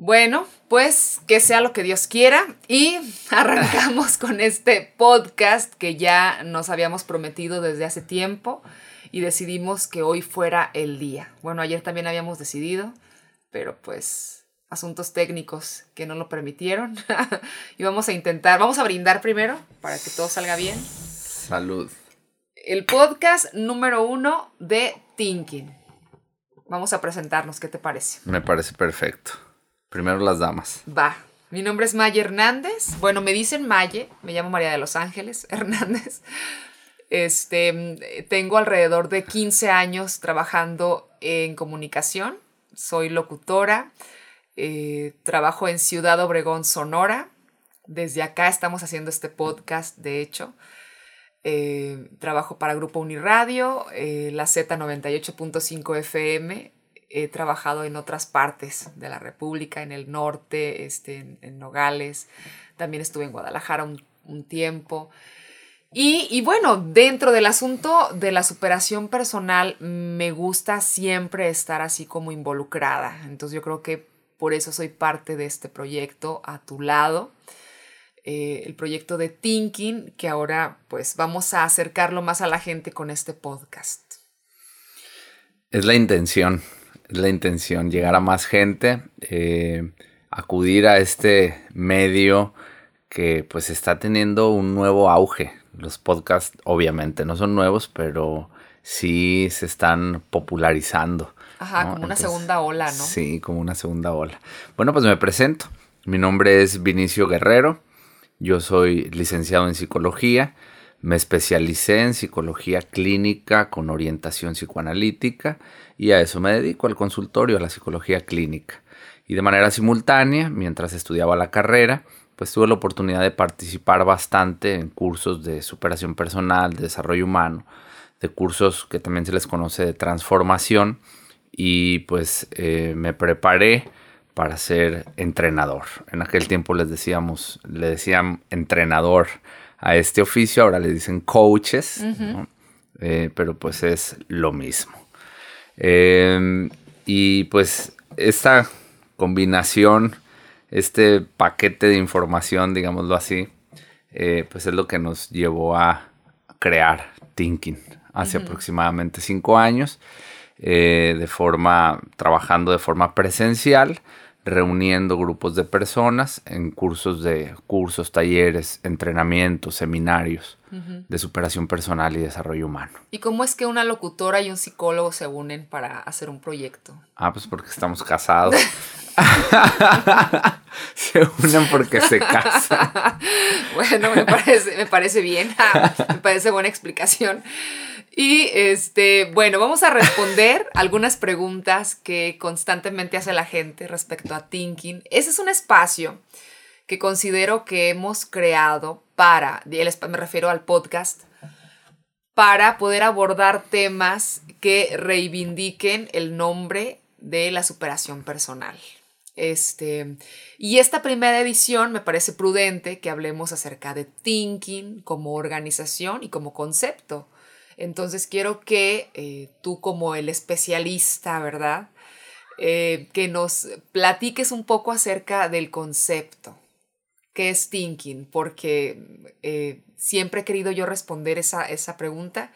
Bueno, pues que sea lo que Dios quiera y arrancamos con este podcast que ya nos habíamos prometido desde hace tiempo y decidimos que hoy fuera el día. Bueno, ayer también habíamos decidido, pero pues asuntos técnicos que no lo permitieron y vamos a intentar, vamos a brindar primero para que todo salga bien. Salud. El podcast número uno de Thinking. Vamos a presentarnos, ¿qué te parece? Me parece perfecto. Primero las damas. Va. Mi nombre es Maye Hernández. Bueno, me dicen Maye, me llamo María de los Ángeles Hernández. Este, tengo alrededor de 15 años trabajando en comunicación. Soy locutora. Eh, trabajo en Ciudad Obregón, Sonora. Desde acá estamos haciendo este podcast, de hecho. Eh, trabajo para Grupo Uniradio, eh, la Z98.5 FM he trabajado en otras partes de la República, en el norte, este, en, Nogales, también estuve en Guadalajara un, tiempo. Y, y, bueno, dentro del asunto de la superación personal, me gusta siempre estar así como involucrada. Entonces yo creo que por eso soy parte de este proyecto a tu lado. Eh, el proyecto de Thinking, que ahora pues vamos a acercarlo más a la gente con este podcast. Es la intención, la intención, llegar a más gente, eh, acudir a este medio que pues está teniendo un nuevo auge. Los podcasts obviamente no son nuevos, pero sí se están popularizando. Ajá, como una segunda ola, ¿no? Sí, como una segunda ola. Bueno, pues me presento. Mi nombre es Vinicio Guerrero. Yo soy licenciado en psicología. Me especialicé en psicología clínica con orientación psicoanalítica y a eso me dedico, al consultorio, a la psicología clínica. Y de manera simultánea, mientras estudiaba la carrera, pues tuve la oportunidad de participar bastante en cursos de superación personal, de desarrollo humano, de cursos que también se les conoce de transformación y pues eh, me preparé para ser entrenador. En aquel tiempo les decíamos, le decían entrenador a este oficio, ahora le dicen coaches, eh, pero pues es lo mismo. Em, y pues esta combinación, este paquete de información, digámoslo así, eh, pues es lo que nos llevó a crear Thinking hace aproximadamente cinco años, eh, de forma, trabajando de forma presencial, reuniendo grupos de personas en cursos de cursos, talleres, entrenamientos, seminarios de superación personal y desarrollo humano. ¿Y cómo es que una locutora y un psicólogo se unen para hacer un proyecto? Ah, pues porque estamos casados. se unen porque se casan. bueno, me parece, me parece bien, me parece buena explicación. Y este, bueno, vamos a responder algunas preguntas que constantemente hace la gente respecto a thinking. Ese es un espacio que considero que hemos creado para, me refiero al podcast, para poder abordar temas que reivindiquen el nombre de la superación personal. Este, y esta primera edición me parece prudente que hablemos acerca de thinking como organización y como concepto entonces quiero que eh, tú como el especialista, ¿verdad? Eh, que nos platiques un poco acerca del concepto. ¿Qué es thinking? Porque eh, siempre he querido yo responder esa, esa pregunta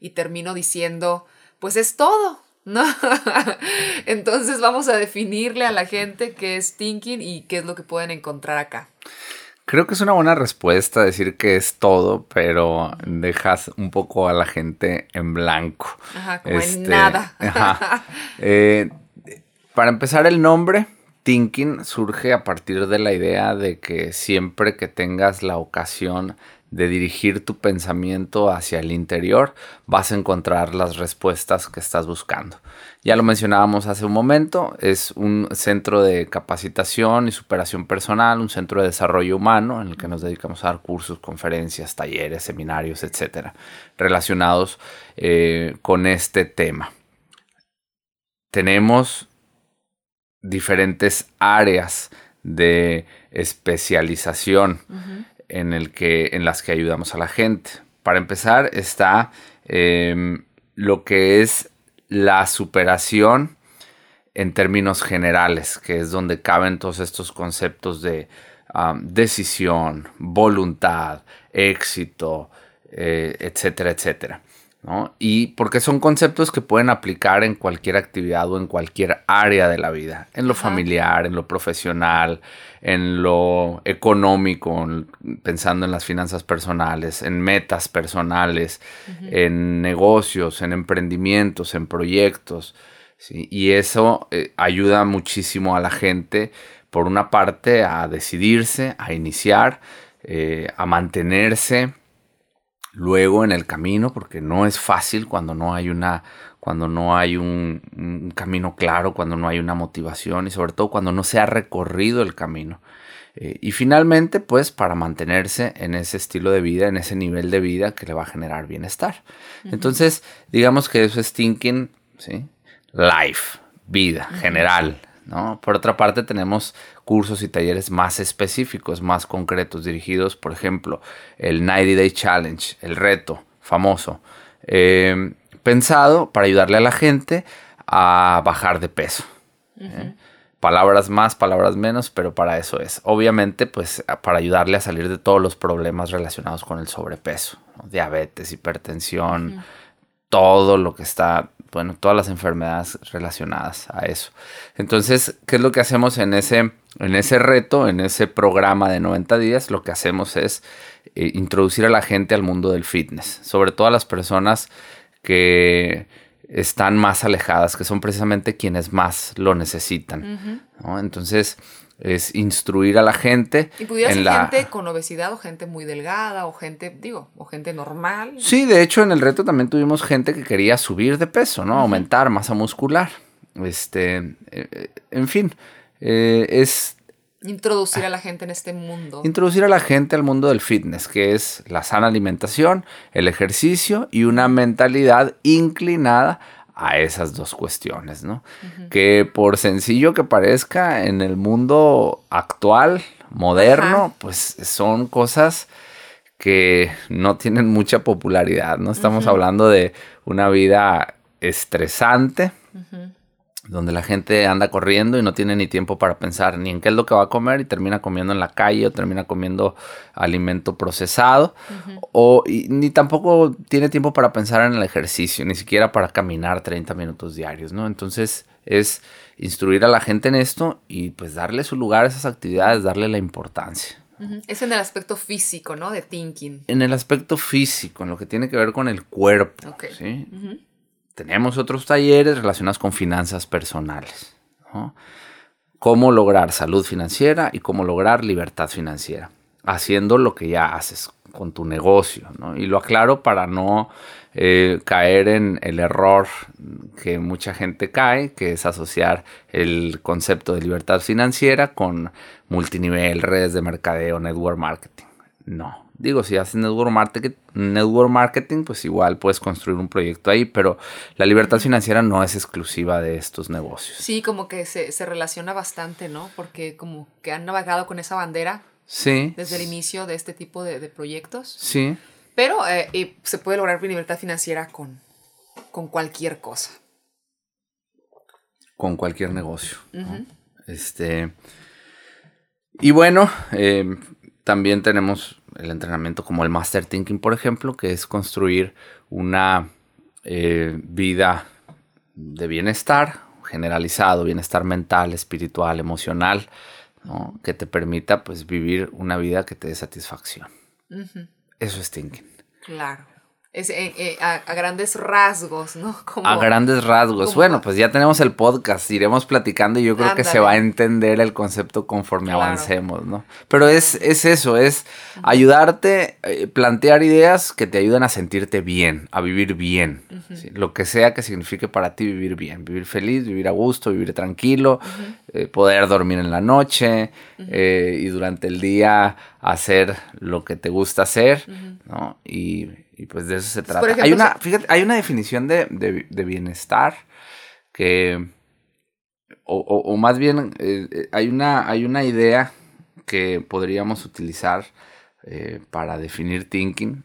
y termino diciendo, pues es todo, ¿no? Entonces vamos a definirle a la gente qué es thinking y qué es lo que pueden encontrar acá. Creo que es una buena respuesta decir que es todo, pero dejas un poco a la gente en blanco. Ajá, como en este, nada. Eh, para empezar, el nombre, Thinking, surge a partir de la idea de que siempre que tengas la ocasión de dirigir tu pensamiento hacia el interior, vas a encontrar las respuestas que estás buscando. Ya lo mencionábamos hace un momento, es un centro de capacitación y superación personal, un centro de desarrollo humano en el que nos dedicamos a dar cursos, conferencias, talleres, seminarios, etcétera, relacionados eh, con este tema. Tenemos diferentes áreas de especialización en, el que, en las que ayudamos a la gente. Para empezar está em, lo que es la superación en términos generales, que es donde caben todos estos conceptos de decisión, voluntad, éxito, eh, etcétera, etcétera. Y porque son conceptos que pueden aplicar en cualquier actividad o en cualquier área de la vida, en lo familiar, en lo profesional, en lo económico, pensando en las finanzas personales, en metas personales, en negocios, en emprendimientos, en proyectos. Y eso eh, ayuda muchísimo a la gente, por una parte, a decidirse, a iniciar, eh, a mantenerse luego en el camino, porque no es fácil cuando no hay una, cuando no hay un, camino claro, cuando no hay una motivación y sobre todo cuando no se ha recorrido el camino. Eh, y finalmente, pues para mantenerse en ese estilo de vida, en ese nivel de vida que le va a generar bienestar. Entonces, digamos que eso es thinking, ¿sí? Life, vida, general, ¿no? Por otra parte, tenemos cursos y talleres más específicos, más concretos, dirigidos, por ejemplo, el 90 Day Challenge, el reto famoso, eh, pensado para ayudarle a la gente a bajar de peso. ¿eh? Palabras más, palabras menos, pero para eso es. Obviamente, pues para ayudarle a salir de todos los problemas relacionados con el sobrepeso, diabetes, hipertensión, todo lo que está bueno, todas las enfermedades relacionadas a eso. Entonces, ¿qué es lo que hacemos en ese, en ese reto, en ese programa de 90 días? Lo que hacemos es eh, introducir a la gente al mundo del fitness, sobre todo a las personas que están más alejadas, que son precisamente quienes más lo necesitan. Entonces, es instruir a la gente. Y pudiera ser gente con obesidad o gente muy delgada o gente, digo, o gente normal. Sí, de hecho en el reto también tuvimos gente que quería subir de peso, ¿no? Aumentar masa muscular. Este, eh, eh, en fin, eh, es... Introducir a la gente en este mundo. Introducir a la gente al mundo del fitness, que es la sana alimentación, el ejercicio y una mentalidad inclinada a esas dos cuestiones, ¿no? Que por sencillo que parezca en el mundo actual, moderno, pues son cosas que no tienen mucha popularidad, ¿no? Estamos hablando de una vida estresante, donde la gente anda corriendo y no tiene ni tiempo para pensar ni en qué es lo que va a comer y termina comiendo en la calle o termina comiendo alimento procesado o ni tampoco tiene tiempo para pensar en el ejercicio, ni siquiera para caminar 30 minutos diarios, ¿no? Entonces es instruir a la gente en esto y pues darle su lugar a esas actividades, darle la importancia. Es en el aspecto físico, ¿no? De thinking. En el aspecto físico, en lo que tiene que ver con el cuerpo, ¿sí? Tenemos otros talleres relacionados con finanzas personales. Cómo lograr salud financiera y cómo lograr libertad financiera. Haciendo lo que ya haces con tu negocio. Y lo aclaro para no eh, caer en el error que mucha gente cae, que es asociar el concepto de libertad financiera con multinivel, redes de mercadeo, network marketing. No, Digo, si haces network marketing, network marketing, pues igual puedes construir un proyecto ahí, pero la libertad financiera no es exclusiva de estos negocios. Sí, como que se, relaciona bastante, ¿no? Porque como que han navegado con esa bandera. Sí. Desde el inicio de este tipo de, proyectos. Sí. Pero eh, se puede lograr libertad financiera con, con cualquier cosa. Con cualquier negocio. Este. Y bueno, eh, también tenemos el entrenamiento como el Master Thinking, por ejemplo, que es construir una eh, vida de bienestar generalizado, bienestar mental, espiritual, emocional, que te permita pues vivir una vida que te dé satisfacción. Eso es thinking. Claro. Es, eh, eh, a, grandes rasgos, ¿no? a grandes rasgos. bueno, pues ya tenemos el podcast, iremos platicando y yo creo que se va a entender el concepto conforme avancemos, ¿no? Pero es, es eso, es ayudarte, eh, plantear ideas que te ayuden a sentirte bien, a vivir bien, lo que sea que signifique para ti vivir bien, vivir feliz, vivir a gusto, vivir tranquilo, poder dormir en la noche y durante el día hacer lo que te gusta hacer, ¿no? Y y pues de eso se trata. hay, una, fíjate, hay una definición de, bienestar que, o, más bien, eh, eh, hay, una, hay una idea que podríamos utilizar eh, para definir thinking.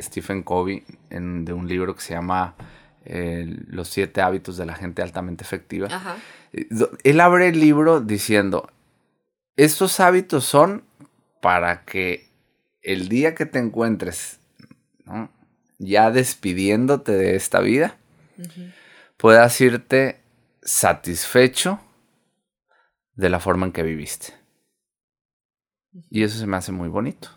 Stephen Covey, en, de un libro que se llama los siete hábitos de la gente altamente efectiva. Él abre el libro diciendo, estos hábitos son para que el día que te encuentres ya despidiéndote de esta vida, puedas irte satisfecho de la forma en que viviste. Y eso se me hace muy bonito.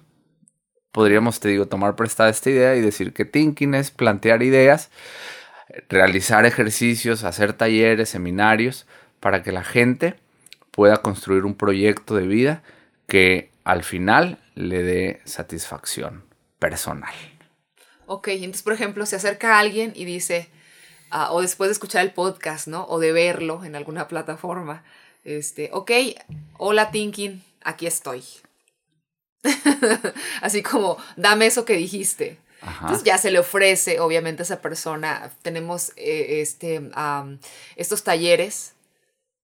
Podríamos, te digo, tomar prestada esta idea y decir que thinking es plantear ideas, realizar ejercicios, hacer talleres, seminarios, para que la gente pueda construir un proyecto de vida que al final le dé satisfacción personal. Ok, entonces, por ejemplo, se acerca a alguien y dice, ah, o después de escuchar el podcast, ¿no? O de verlo en alguna plataforma, este, ok, hola Thinking, aquí estoy. Así como, dame eso que dijiste. Entonces ya se le ofrece, obviamente, a esa persona. Tenemos eh, este, estos talleres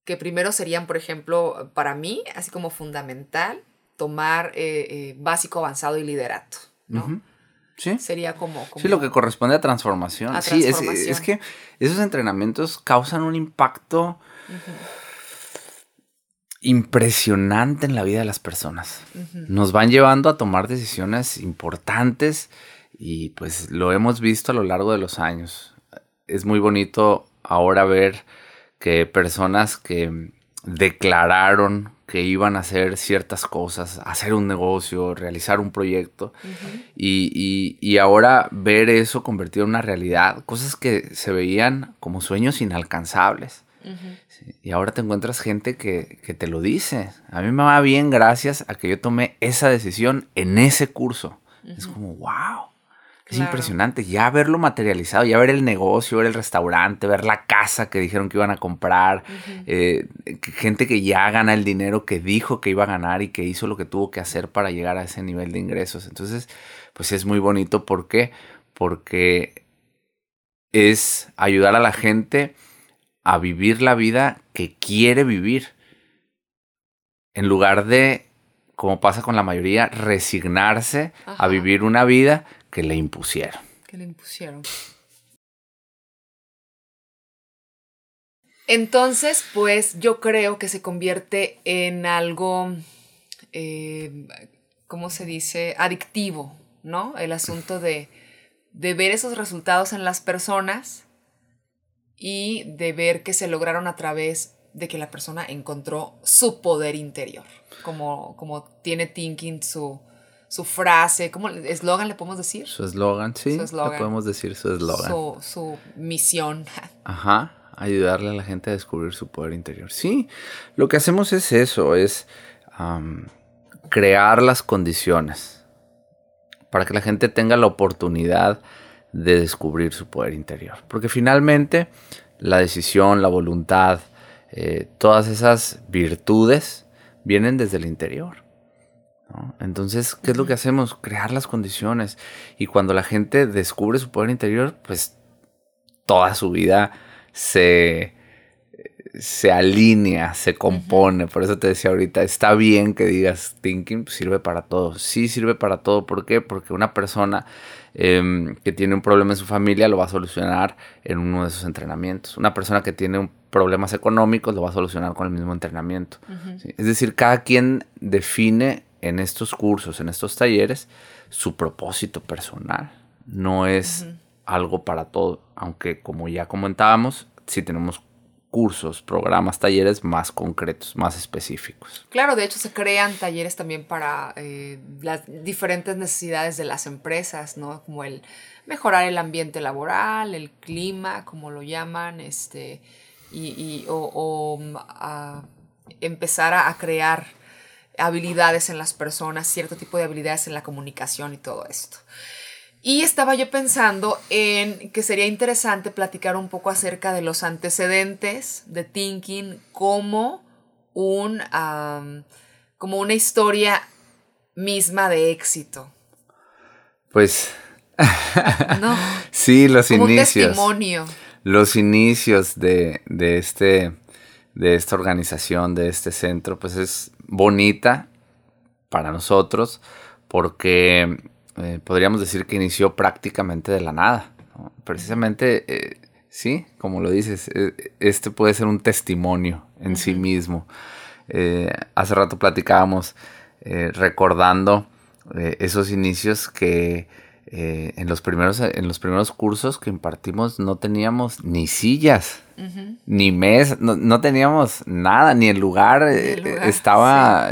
que primero serían, por ejemplo, para mí, así como fundamental, tomar eh, eh, básico, avanzado y liderato, ¿no? Sí. Sería como, Sí, lo que corresponde a transformación. sí, Es, que esos entrenamientos causan un impacto impresionante en la vida de las personas. Nos van llevando a tomar decisiones importantes y pues lo hemos visto a lo largo de los años. Es muy bonito ahora ver que personas que declararon que iban a hacer ciertas cosas, hacer un negocio, realizar un proyecto, y, ahora ver eso convertido en una realidad, cosas que se veían como sueños inalcanzables. y ahora te encuentras gente que, que, te lo dice. A mí me va bien gracias a que yo tomé esa decisión en ese curso. Es como, wow. Es impresionante ya verlo materializado, ya ver el negocio, ver el restaurante, ver la casa que dijeron que iban a comprar, eh, gente que ya gana el dinero que dijo que iba a ganar y que hizo lo que tuvo que hacer para llegar a ese nivel de ingresos. Entonces, pues es muy bonito. ¿Por qué? Porque es ayudar a la gente a vivir la vida que quiere vivir. En lugar de, como pasa con la mayoría, resignarse a vivir una vida que le impusieron. Que le impusieron. Entonces, pues yo creo que se convierte en algo, eh, ¿cómo se dice? Adictivo, ¿no? El asunto de, de ver esos resultados en las personas y de ver que se lograron a través de que la persona encontró su poder interior, como, como tiene Thinking su, su frase, ¿cómo eslogan le podemos decir? Su eslogan, sí. Su Le podemos decir su eslogan. Su, su, misión. Ajá, ayudarle a la gente a descubrir su poder interior. Sí, lo que hacemos es eso, es crear las condiciones para que la gente tenga la oportunidad de descubrir su poder interior. Porque finalmente la decisión, la voluntad, eh, todas esas virtudes vienen desde el interior. Entonces, ¿qué es lo que hacemos? Crear las condiciones. Y cuando la gente descubre su poder interior, pues toda su vida se, se alinea, se compone. Por eso te decía ahorita, está bien que digas thinking, sirve para todo. Sí sirve para todo. ¿Por qué? Porque una persona em, que tiene un problema en su familia lo va a solucionar en uno de sus entrenamientos. Una persona que tiene problemas económicos lo va a solucionar con el mismo entrenamiento. Es decir, cada quien define en estos cursos, en estos talleres, su propósito personal. No es algo para todo, aunque como ya comentábamos, sí tenemos cursos, programas, talleres más concretos, más específicos. Claro, de hecho se crean talleres también para eh, las diferentes necesidades de las empresas, ¿no? Como el mejorar el ambiente laboral, el clima, como lo llaman, este, y, o, mm, empezar a crear habilidades en las personas, cierto tipo de habilidades en la comunicación y todo esto. Y estaba yo pensando en que sería interesante platicar un poco acerca de los antecedentes de Thinking como, un, como una historia misma de éxito. Pues... no. Sí, los como inicios. Un testimonio. Los inicios de, de, este, de esta organización, de este centro, pues es bonita para nosotros porque eh, podríamos decir que inició prácticamente de la nada. Precisamente eh, sí, como lo dices, e, este puede ser un testimonio en sí mismo. Eh, hace rato platicábamos eh, recordando eh, esos inicios que en, los primeros, en los primeros cursos que impartimos no teníamos ni sillas, ni mes, no, teníamos nada, ni el lugar, estaba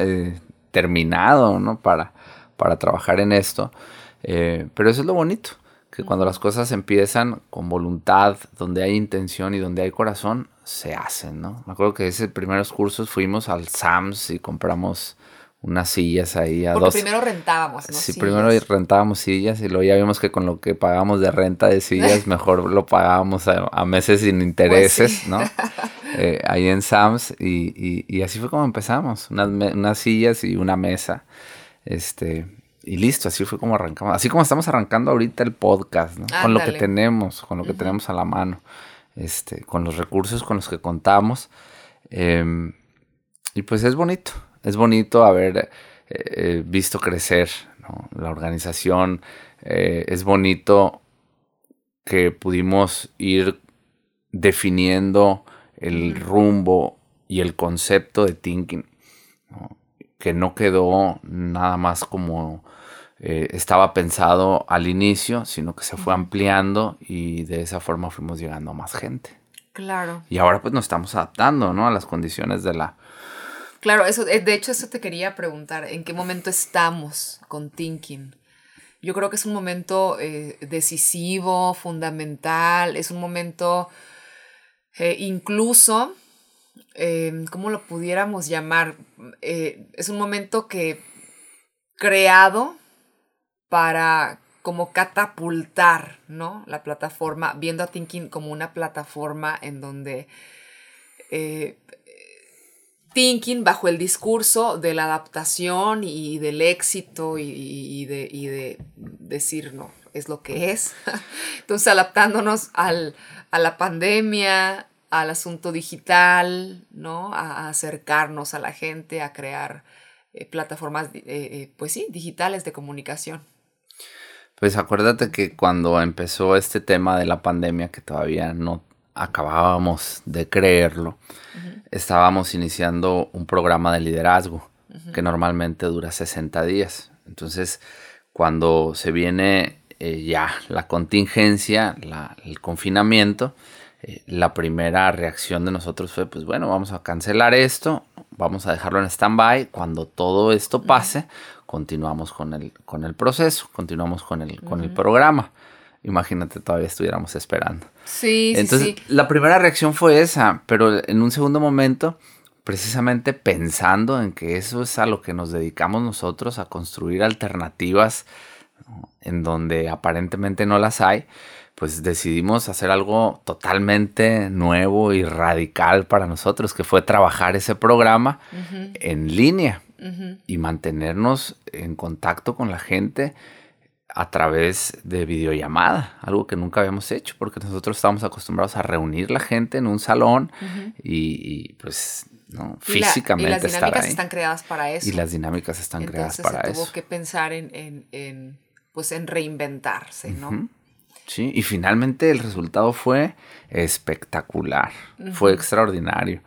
terminado ¿no? para, para trabajar en esto. pero eso es lo bonito, que cuando las cosas empiezan con voluntad, donde hay intención y donde hay corazón, se hacen, ¿no? Me acuerdo que ese primeros cursos fuimos al Sams y compramos unas sillas ahí a Porque primero rentábamos, ¿no? Sí, primero rentábamos sillas y luego ya vimos que con lo que pagamos de renta de sillas, mejor lo pagábamos a, meses sin intereses, pues ¿no? Eh, ahí en Sams y, y, así fue como empezamos, unas, unas sillas y una mesa. Este, y listo, así fue como arrancamos. Así como estamos arrancando ahorita el podcast, ¿no? Con lo que tenemos, con lo que tenemos a la mano, este, con los recursos con los que contamos. Em, y pues es bonito, es bonito haber eh, eh, visto crecer la organización. Eh, es bonito que pudimos ir definiendo el rumbo y el concepto de thinking, que no quedó nada más como eh, estaba pensado al inicio, sino que se fue ampliando y de esa forma fuimos llegando a más gente. Claro. Y ahora pues nos estamos adaptando, ¿no? A las condiciones de la... Claro, eso, eh, de hecho eso te quería preguntar, ¿en qué momento estamos con Thinking? Yo creo que es un momento eh, decisivo, fundamental, es un momento incluso, ¿cómo lo pudiéramos llamar? es un momento que creado para como catapultar, ¿no? La plataforma, viendo a Thinking como una plataforma en donde eh, Thinking bajo el discurso de la adaptación y del éxito y, de, de, decir, no, es lo que es. Entonces, adaptándonos al, a la pandemia, al asunto digital, ¿no? A, acercarnos a la gente, a crear eh, plataformas, eh, pues sí, digitales de comunicación. Pues acuérdate que cuando empezó este tema de la pandemia, que todavía no acabábamos de creerlo, estábamos iniciando un programa de liderazgo que normalmente dura 60 días. Entonces, cuando se viene eh, ya la contingencia, el confinamiento, eh, la primera reacción de nosotros fue, pues bueno, vamos a cancelar esto, vamos a dejarlo en stand-by, cuando todo esto pase, continuamos con el, con el proceso, continuamos con el, con el programa. Imagínate, todavía estuviéramos esperando. Sí, Entonces, sí, la primera reacción fue esa, pero en un segundo momento, precisamente pensando en que eso es a lo que nos dedicamos nosotros, a construir alternativas en donde aparentemente no las hay, pues decidimos hacer algo totalmente nuevo y radical para nosotros, que fue trabajar ese programa en línea y mantenernos en contacto con la gente a través de videollamada, algo que nunca habíamos hecho, porque nosotros estábamos acostumbrados a reunir la gente en un salón y, pues ¿no? físicamente. Y, las dinámicas están creadas para eso. Y las dinámicas están creadas para se eso. Tuvo que pensar en, pues en reinventarse, ¿no? Sí, y finalmente el resultado fue espectacular, fue extraordinario.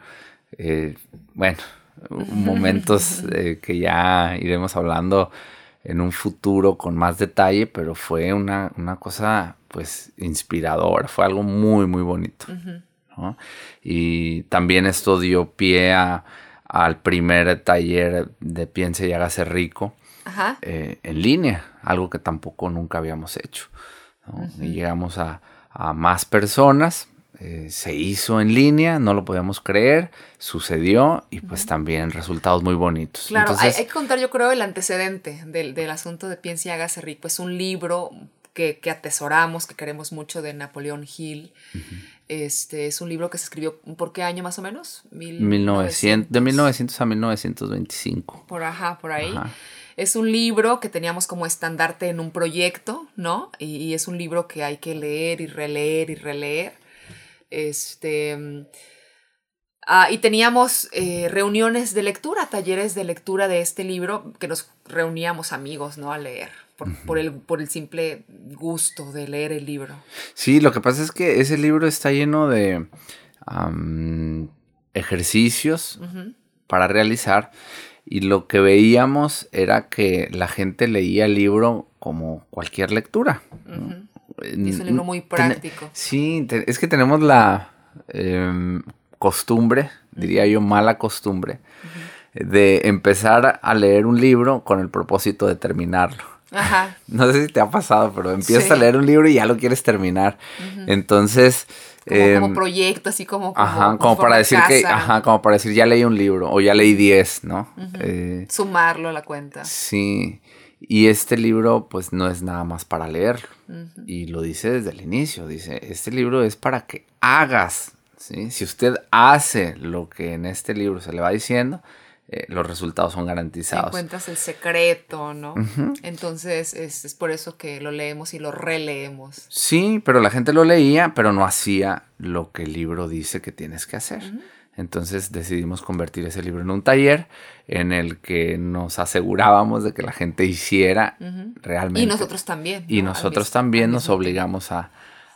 Eh, bueno, momentos eh, que ya iremos hablando en un futuro con más detalle, pero fue una, cosa pues inspiradora, fue algo muy, muy bonito. Y también esto dio pie al primer taller de Piense y hágase rico eh, en línea, algo que tampoco nunca habíamos hecho. Y llegamos a, a más personas, eh, se hizo en línea, no lo podíamos creer, sucedió y pues también resultados muy bonitos. Claro, hay, que contar yo creo el antecedente del, del asunto de Piensa y hágase rico. Es un libro que, que, atesoramos, que queremos mucho de Napoleón Hill. Este es un libro que se escribió, ¿por qué año más o menos? 1900, de 1900 a 1925. Por ajá, por ahí. Es un libro que teníamos como estandarte en un proyecto, ¿no? y, es un libro que hay que leer y releer y releer. Este, ah, y teníamos eh, reuniones de lectura, talleres de lectura de este libro que nos reuníamos amigos, ¿no? A leer. por, el, por el simple gusto de leer el libro. Sí, lo que pasa es que ese libro está lleno de ejercicios para realizar y lo que veíamos era que la gente leía el libro como cualquier lectura. Es un libro muy práctico. Sí, es que tenemos la em, costumbre, diría yo mala costumbre, de empezar a leer un libro con el propósito de terminarlo. Ajá. No sé si te ha pasado, pero empiezas a leer un libro y ya lo quieres terminar. Entonces, como, em, proyecto, así como, ajá, como para decir que, ajá, como para decir ya leí un libro o ya leí 10, ¿no? Eh, Sumarlo a la cuenta. Sí. Y este libro, pues no es nada más para leerlo. Y lo dice desde el inicio. Dice, este libro es para que hagas. ¿sí? Si usted hace lo que en este libro se le va diciendo, eh, los resultados son garantizados. Encuentras el secreto, ¿no? Entonces es, por eso que lo leemos y lo releemos. Sí, pero la gente lo leía, pero no hacía lo que el libro dice que tienes que hacer. Entonces decidimos convertir ese libro en un taller en el que nos asegurábamos de que la gente hiciera realmente. Y nosotros también. Y nosotros también nos obligamos a,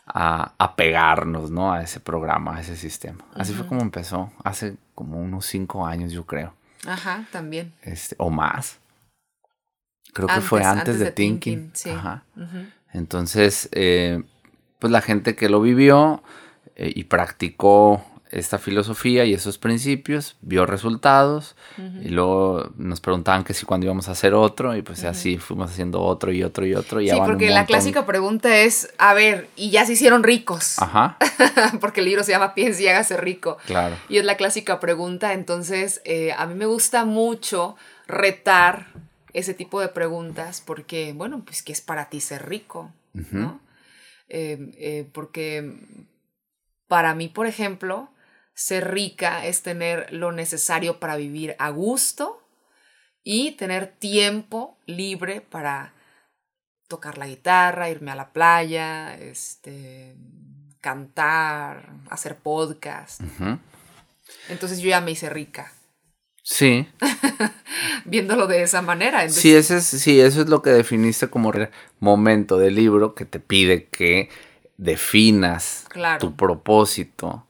a, pegarnos, ¿no? A ese programa, a ese sistema. Así fue como empezó, hace como unos cinco años, yo creo. Ajá, también. Este, o más. Creo que fue antes, de, Thinking. sí. Ajá. Entonces, eh, pues la gente que lo vivió eh, y practicó esta filosofía y esos principios, vio resultados y luego nos preguntaban que si cuando íbamos a hacer otro y pues así fuimos haciendo otro y otro y otro. Y sí, porque la clásica pregunta es, a ver, y ya se hicieron ricos. Ajá. porque el libro se llama Piensa y hágase rico. Claro. Y es la clásica pregunta, entonces eh, a mí me gusta mucho retar ese tipo de preguntas porque, bueno, pues ¿qué es para ti ser rico? ¿no? Eh, eh, porque para mí, por ejemplo, ser rica es tener lo necesario para vivir a gusto y tener tiempo libre para tocar la guitarra, irme a la playa, este, cantar, hacer podcast. Entonces yo ya me hice rica. Sí. Viéndolo de esa manera. Sí, ese es, sí, eso es lo que definiste como momento del libro que te pide que definas tu propósito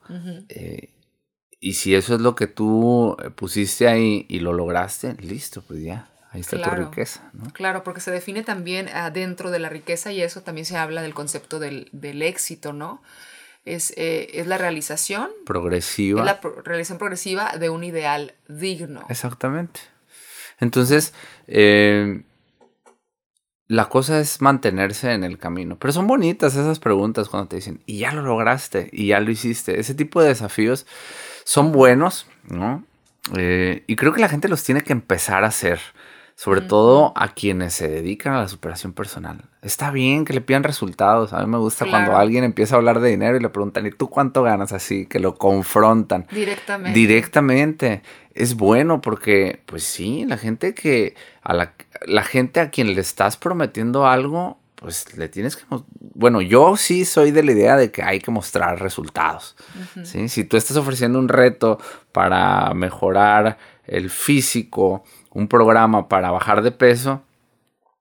y si eso es lo que tú eh, pusiste ahí y lo lograste, listo, pues ya, ahí está tu riqueza. ¿no? Claro, porque se define también adentro de la riqueza y eso también se habla del concepto del, éxito, ¿no? Es, eh, es, la realización progresiva. Es la realización progresiva de un ideal digno. Exactamente. Entonces, eh, la cosa es mantenerse en el camino. Pero son bonitas esas preguntas cuando te dicen, y ya lo lograste, y ya lo hiciste. Ese tipo de desafíos son buenos, ¿no? Eh, y creo que la gente los tiene que empezar a hacer, sobre todo a quienes se dedican a la superación personal. Está bien que le pidan resultados. A mí me gusta cuando alguien empieza a hablar de dinero y le preguntan, ¿y tú cuánto ganas? Así, que lo confrontan. Directamente. Directamente. Es bueno porque, pues sí, la gente que, a la, la gente a quien le estás prometiendo algo, pues le tienes que... Bueno, yo sí soy de la idea de que hay que mostrar resultados. Si tú estás ofreciendo un reto para mejorar el físico, un programa para bajar de peso,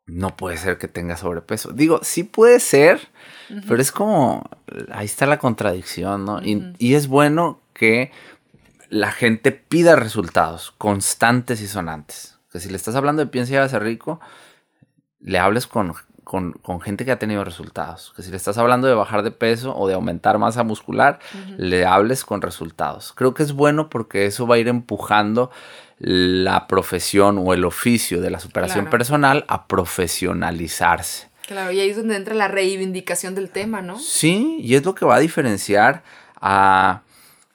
no puede ser que tenga sobrepeso. Digo, sí puede ser, pero es como, ahí está la contradicción, ¿no? y, y, es bueno que la gente pida resultados constantes y sonantes. Que si le estás hablando de piensa y a ser rico, le hables con con, gente que ha tenido resultados. Que si le estás hablando de bajar de peso o de aumentar masa muscular, le hables con resultados. Creo que es bueno porque eso va a ir empujando la profesión o el oficio de la superación personal a profesionalizarse. Claro, y ahí es donde entra la reivindicación del tema, ¿no? Sí, y es lo que va a diferenciar a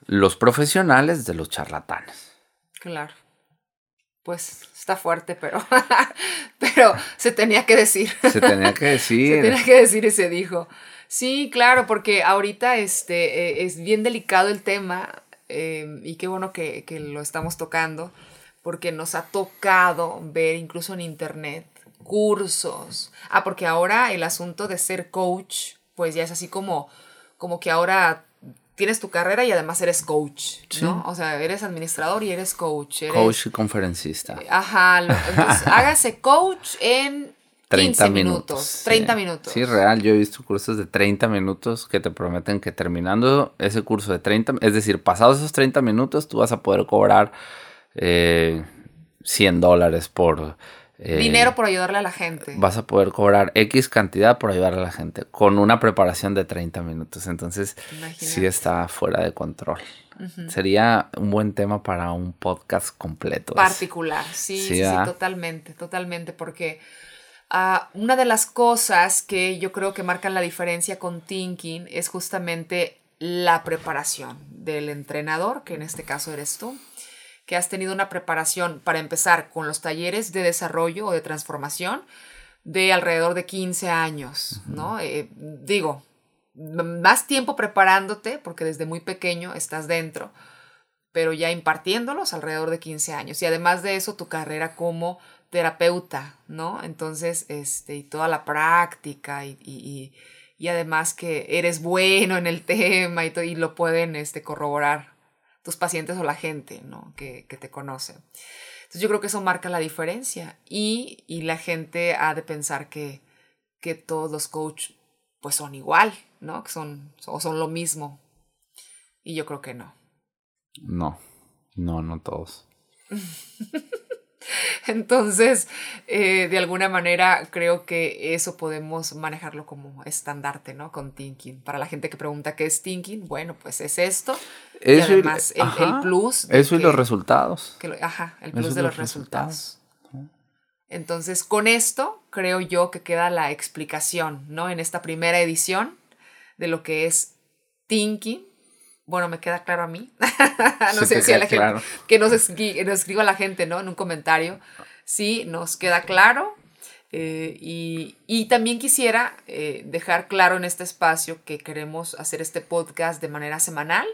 los profesionales de los charlatanes. Claro pues está fuerte, pero, pero se tenía que decir. Se tenía que decir. se tenía que decir y se dijo. Sí, claro, porque ahorita este, eh, es bien delicado el tema em, y qué bueno que, que, lo estamos tocando, porque nos ha tocado ver incluso en internet cursos. Ah, porque ahora el asunto de ser coach, pues ya es así como, como que ahora tienes tu carrera y además eres coach, ¿no? O sea, eres administrador y eres coach. coach y conferencista. Ajá, entonces hágase coach en 30 15 minutos. minutos, 30 sí. minutos. Sí, real. Yo he visto cursos de 30 minutos que te prometen que terminando ese curso de 30, es decir, pasados esos 30 minutos, tú vas a poder cobrar eh, 100 dólares por... eh, Dinero por ayudarle a la gente. Vas a poder cobrar X cantidad por ayudar a la gente con una preparación de 30 minutos. Entonces, sí Imagínate. está fuera de control. Sería un buen tema para un podcast completo. particular. Sí, Sí, sí, sí, totalmente, totalmente, porque ah, una de las cosas que yo creo que marcan la diferencia con Thinking es justamente la preparación del entrenador, que en este caso eres tú, que has tenido una preparación para empezar con los talleres de desarrollo o de transformación de alrededor de 15 años, ¿no? Eh, digo, más tiempo preparándote, porque desde muy pequeño estás dentro, pero ya impartiéndolos alrededor de 15 años. Y además de eso, tu carrera como terapeuta, ¿no? Entonces, este, y toda la práctica y, y- y- y además que eres bueno en el tema y, to- y lo pueden este, corroborar tus pacientes o la gente, ¿no? Que, que te conoce. Entonces yo creo que eso marca la diferencia y, y la gente ha de pensar que, que todos los coaches pues son igual, ¿no? Que son, o son lo mismo. Y yo creo que no. No, no, no todos. Entonces, eh, de alguna manera, creo que eso podemos manejarlo como estandarte, ¿no? Con Thinking. Para la gente que pregunta qué es Thinking, bueno, pues es esto. Eso y- además, el, el ajá, plus. Eso y los resultados. que lo- ajá, el plus de los los resultados. Entonces, con esto, creo yo que queda la explicación, ¿no? En esta primera edición de lo que es Thinking. Bueno, me queda claro a mí. no sé si a la gente, que nos, nos escriba la gente, ¿no? En un comentario. Sí, nos queda claro. Eh, y, y también quisiera eh, dejar claro en este espacio que queremos hacer este podcast de manera semanal.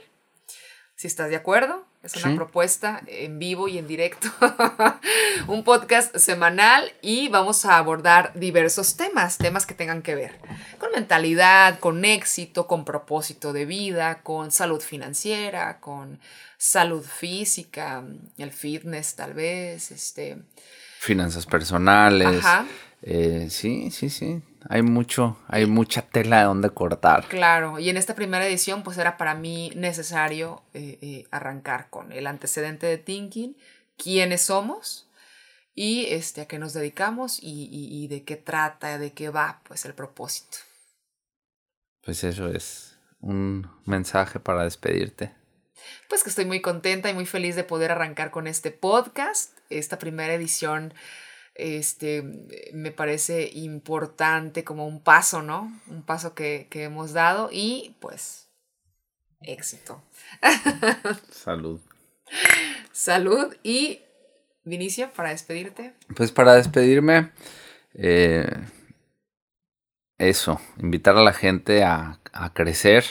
Si estás de acuerdo, es una Sí. propuesta en vivo y en directo. un podcast semanal y vamos a abordar diversos temas, temas que tengan que ver con mentalidad, con éxito, con propósito de vida, con salud financiera, con salud física, el fitness tal vez, este, Finanzas personales. Ajá. Eh, sí, sí, sí. Hay mucho, hay mucha tela de donde cortar. Claro, y en esta primera edición pues era para mí necesario eh, eh, arrancar con el antecedente de Thinking, quiénes somos y este, a qué nos dedicamos y, y- y de qué trata, de qué va pues el propósito. Pues eso es un mensaje para despedirte. Pues que estoy muy contenta y muy feliz de poder arrancar con este podcast, esta primera edición. Este me parece importante como un paso, ¿no? Un paso que, que hemos dado y pues éxito. Salud. Salud y Vinicio, para despedirte. Pues para despedirme, eh, eso, invitar a la gente a, a crecer,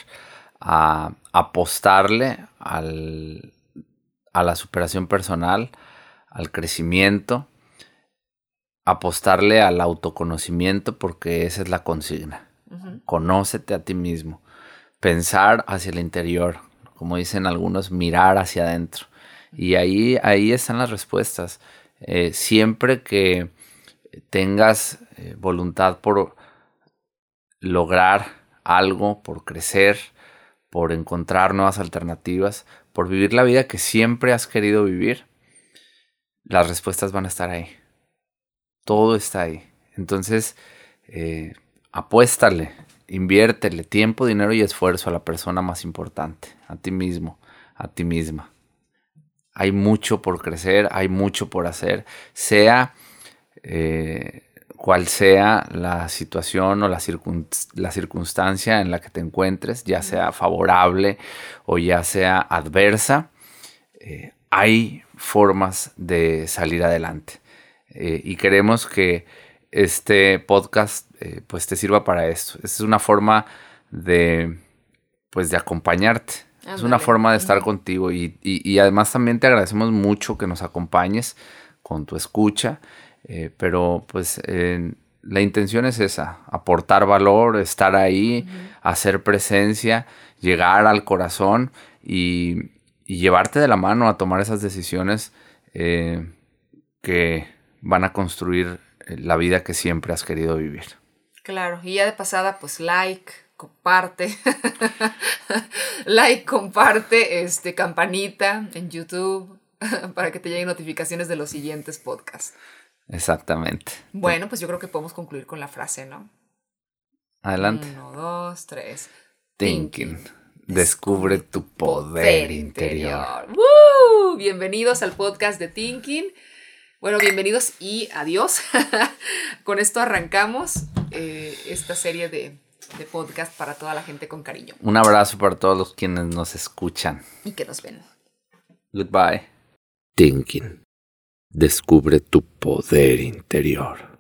a apostarle al, a la superación personal, al crecimiento, apostarle al autoconocimiento porque esa es la consigna. Ujú. Conócete a ti mismo, pensar hacia el interior, como dicen algunos, mirar hacia adentro. Y ahí, ahí están las respuestas. Eh, siempre que tengas eh, voluntad por lograr algo, por crecer, por encontrar nuevas alternativas, por vivir la vida que siempre has querido vivir, las respuestas van a estar ahí. Todo está ahí. Entonces, eh, apuéstale, inviértele tiempo, dinero y esfuerzo a la persona más importante, a ti mismo, a ti misma. Hay mucho por crecer, hay mucho por hacer, sea eh, cual sea la situación o la, circun- la circunstancia en la que te encuentres, ya sea favorable o ya sea adversa, eh, hay formas de salir adelante. Eh, y queremos que este podcast eh, pues te sirva para esto. Es una forma de pues de acompañarte. Es una forma de estar contigo y, y- y además también te agradecemos mucho que nos acompañes con tu escucha, eh, pero pues la intención es esa, aportar valor, estar ahí, hacer presencia, llegar al corazón y, y llevarte de la mano a tomar esas decisiones eh, que van a construir eh, la vida que siempre has querido vivir. Claro, y ya de pasada, pues like, comparte, like, comparte, este, campanita en YouTube para que te lleguen notificaciones de los siguientes podcasts. Exactamente. Bueno, pues yo creo que podemos concluir con la frase, ¿no? Adelante. Uno, dos, tres. Thinking. Descubre tu poder interior. ¡Woo! Bienvenidos al podcast de Thinking. Bueno, bienvenidos y adiós. con esto arrancamos eh, esta serie de, de podcast para toda la gente con cariño Un abrazo para todos los quienes nos escuchan. y que nos ven. Goodbye. Thinking. Descubre tu poder interior.